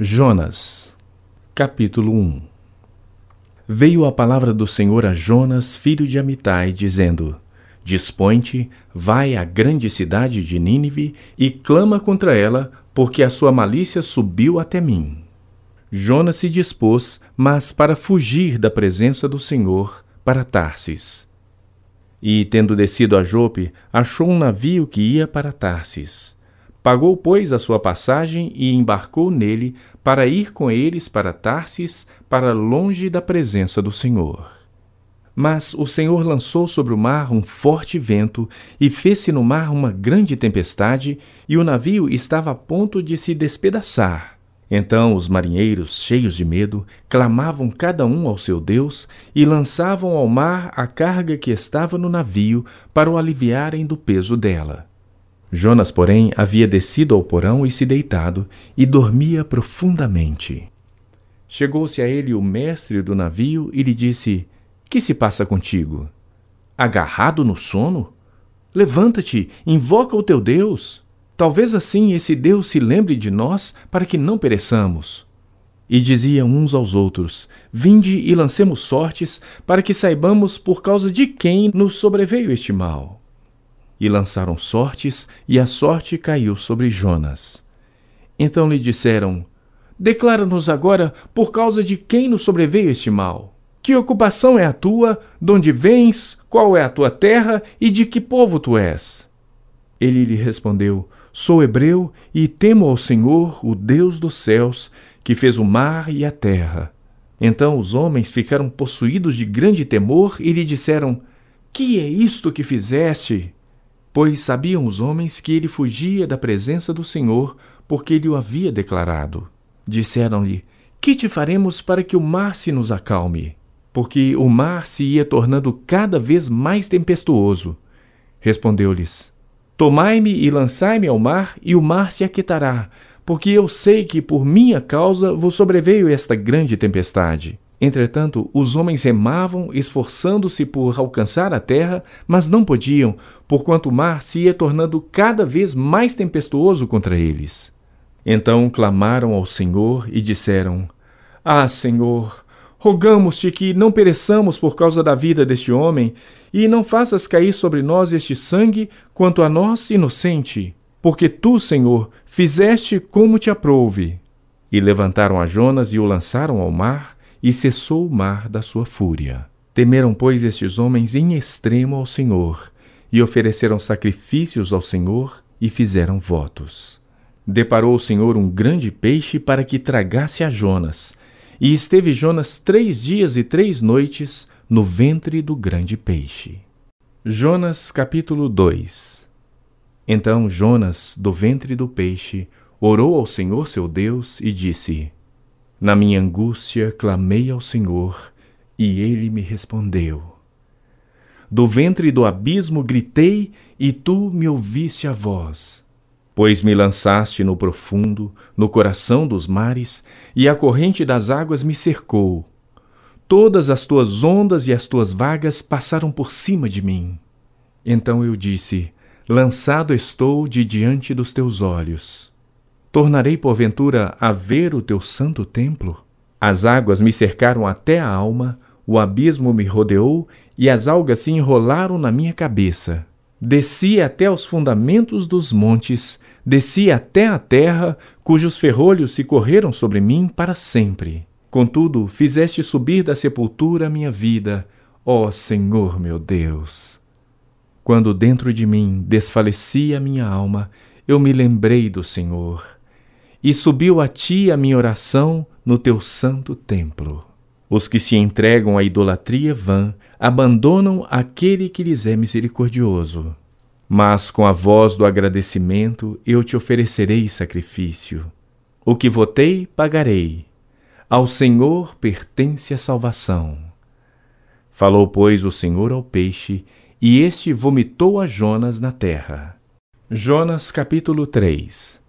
Jonas, capítulo 1 Veio a palavra do Senhor a Jonas, filho de Amitai, dizendo: Dispõe-te, vai à grande cidade de Nínive e clama contra ela, porque a sua malícia subiu até mim. Jonas se dispôs, mas para fugir da presença do Senhor, para Tarsis. E, tendo descido a Jope, achou um navio que ia para Tarsis Pagou, pois, a sua passagem e embarcou nele para ir com eles para Tarsis, para longe da presença do Senhor. Mas o Senhor lançou sobre o mar um forte vento e fez-se no mar uma grande tempestade, e o navio estava a ponto de se despedaçar. Então os marinheiros, cheios de medo, clamavam cada um ao seu Deus e lançavam ao mar a carga que estava no navio para o aliviarem do peso dela. Jonas, porém, havia descido ao porão e se deitado, e dormia profundamente. Chegou-se a ele o mestre do navio e lhe disse: Que se passa contigo? Agarrado no sono? Levanta-te, invoca o teu Deus. Talvez assim esse Deus se lembre de nós para que não pereçamos. E diziam uns aos outros: Vinde e lancemos sortes, para que saibamos por causa de quem nos sobreveio este mal. E lançaram sortes, e a sorte caiu sobre Jonas. Então lhe disseram: Declara-nos agora por causa de quem nos sobreveio este mal. Que ocupação é a tua? De onde vens? Qual é a tua terra? E de que povo tu és? Ele lhe respondeu: Sou hebreu e temo ao Senhor, o Deus dos céus, que fez o mar e a terra. Então os homens ficaram possuídos de grande temor e lhe disseram: Que é isto que fizeste? Pois sabiam os homens que ele fugia da presença do Senhor, porque ele o havia declarado. Disseram-lhe: Que te faremos para que o mar se nos acalme? Porque o mar se ia tornando cada vez mais tempestuoso. Respondeu-lhes: Tomai-me e lançai-me ao mar, e o mar se aquietará, porque eu sei que por minha causa vos sobreveio esta grande tempestade. Entretanto, os homens remavam, esforçando-se por alcançar a terra, mas não podiam, porquanto o mar se ia tornando cada vez mais tempestuoso contra eles. Então clamaram ao Senhor e disseram: Ah, Senhor, rogamos-te que não pereçamos por causa da vida deste homem, e não faças cair sobre nós este sangue, quanto a nós inocente, porque tu, Senhor, fizeste como te aprouve. E levantaram a Jonas e o lançaram ao mar, e cessou o mar da sua fúria. Temeram, pois, estes homens em extremo ao Senhor, e ofereceram sacrifícios ao Senhor e fizeram votos. Deparou o Senhor um grande peixe para que tragasse a Jonas, e esteve Jonas três dias e três noites no ventre do grande peixe. Jonas capítulo 2 Então Jonas, do ventre do peixe, orou ao Senhor seu Deus e disse: na minha angústia clamei ao Senhor, e ele me respondeu. Do ventre do abismo gritei, e tu me ouviste a voz. Pois me lançaste no profundo, no coração dos mares, e a corrente das águas me cercou. Todas as tuas ondas e as tuas vagas passaram por cima de mim. Então eu disse: Lançado estou de diante dos teus olhos. Tornarei porventura a ver o teu santo templo? As águas me cercaram até a alma, o abismo me rodeou e as algas se enrolaram na minha cabeça. Desci até os fundamentos dos montes, desci até a terra, cujos ferrolhos se correram sobre mim para sempre. Contudo, fizeste subir da sepultura a minha vida, ó Senhor meu Deus. Quando dentro de mim desfalecia minha alma, eu me lembrei do Senhor e subiu a ti a minha oração no teu santo templo. Os que se entregam à idolatria vã abandonam aquele que lhes é misericordioso. Mas com a voz do agradecimento eu te oferecerei sacrifício. O que votei, pagarei. Ao Senhor pertence a salvação. Falou, pois, o Senhor ao peixe, e este vomitou a Jonas na terra. Jonas capítulo 3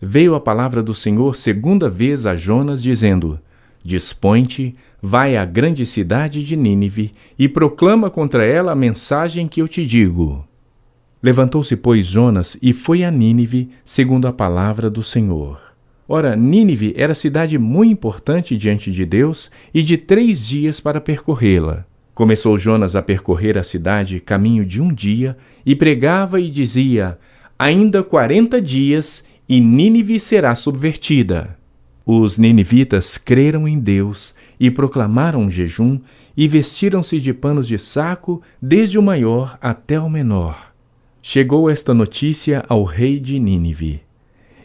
veio a palavra do Senhor segunda vez a Jonas, dizendo: Dispõe-te, vai à grande cidade de Nínive e proclama contra ela a mensagem que eu te digo. Levantou-se, pois, Jonas e foi a Nínive, segundo a palavra do Senhor. Ora, Nínive era cidade muito importante diante de Deus e de três dias para percorrê-la. Começou Jonas a percorrer a cidade caminho de um dia e pregava e dizia: Ainda quarenta dias e Nínive será subvertida. Os ninivitas creram em Deus e proclamaram um jejum e vestiram-se de panos de saco, desde o maior até o menor. Chegou esta notícia ao rei de Nínive.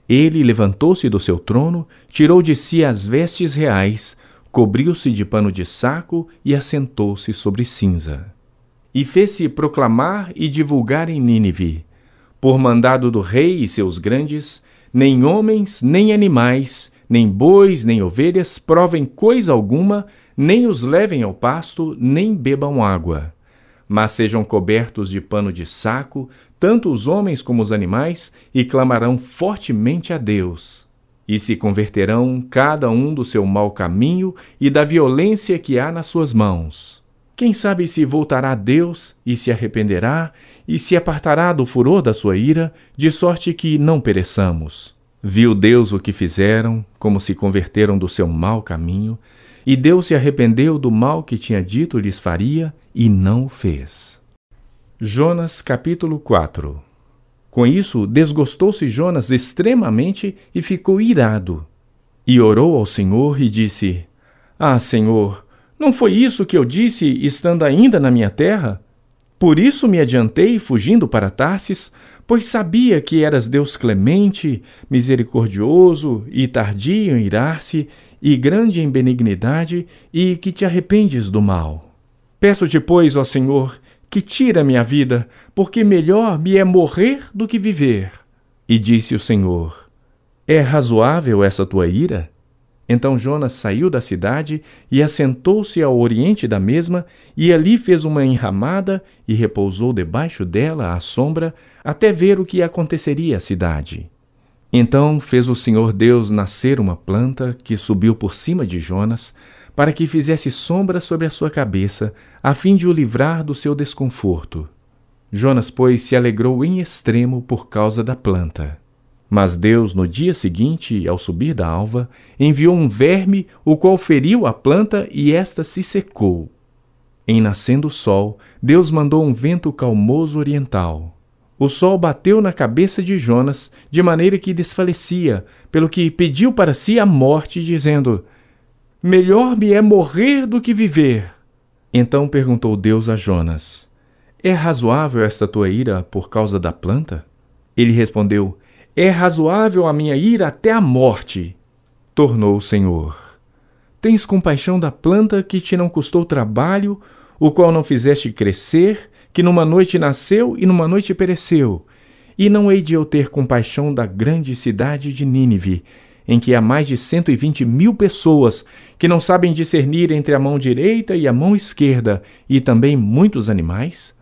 Ele levantou-se do seu trono, tirou de si as vestes reais, cobriu-se de pano de saco e assentou-se sobre cinza. E fez-se proclamar e divulgar em Nínive, por mandado do rei e seus grandes, nem homens, nem animais, nem bois, nem ovelhas provem coisa alguma, nem os levem ao pasto, nem bebam água mas sejam cobertos de pano de saco, tanto os homens como os animais, e clamarão fortemente a Deus. E se converterão cada um do seu mau caminho e da violência que há nas suas mãos. Quem sabe se voltará a Deus e se arrependerá e se apartará do furor da sua ira, de sorte que não pereçamos. Viu Deus o que fizeram, como se converteram do seu mau caminho, e Deus se arrependeu do mal que tinha dito lhes faria e não o fez. Jonas capítulo 4 Com isso, desgostou-se Jonas extremamente e ficou irado. E orou ao Senhor e disse: Ah, Senhor, não foi isso que eu disse estando ainda na minha terra? Por isso me adiantei fugindo para Tarsis, pois sabia que eras Deus clemente, misericordioso e tardio em irar-se, e grande em benignidade, e que te arrependes do mal. Peço-te, pois, ó Senhor, que tira minha vida, porque melhor me é morrer do que viver. E disse o Senhor: É razoável essa tua ira? Então Jonas saiu da cidade e assentou-se ao oriente da mesma, e ali fez uma enramada e repousou debaixo dela à sombra, até ver o que aconteceria à cidade. Então fez o Senhor Deus nascer uma planta que subiu por cima de Jonas, para que fizesse sombra sobre a sua cabeça, a fim de o livrar do seu desconforto. Jonas, pois, se alegrou em extremo por causa da planta. Mas Deus, no dia seguinte, ao subir da alva, enviou um verme, o qual feriu a planta e esta se secou. Em nascendo o sol, Deus mandou um vento calmoso oriental. O sol bateu na cabeça de Jonas, de maneira que desfalecia, pelo que pediu para si a morte, dizendo: Melhor me é morrer do que viver. Então perguntou Deus a Jonas: É razoável esta tua ira por causa da planta? Ele respondeu: é razoável a minha ira até a morte. Tornou o Senhor. Tens compaixão da planta que te não custou trabalho, o qual não fizeste crescer, que numa noite nasceu e numa noite pereceu. E não hei de eu ter compaixão da grande cidade de Nínive, em que há mais de cento e vinte mil pessoas que não sabem discernir entre a mão direita e a mão esquerda, e também muitos animais?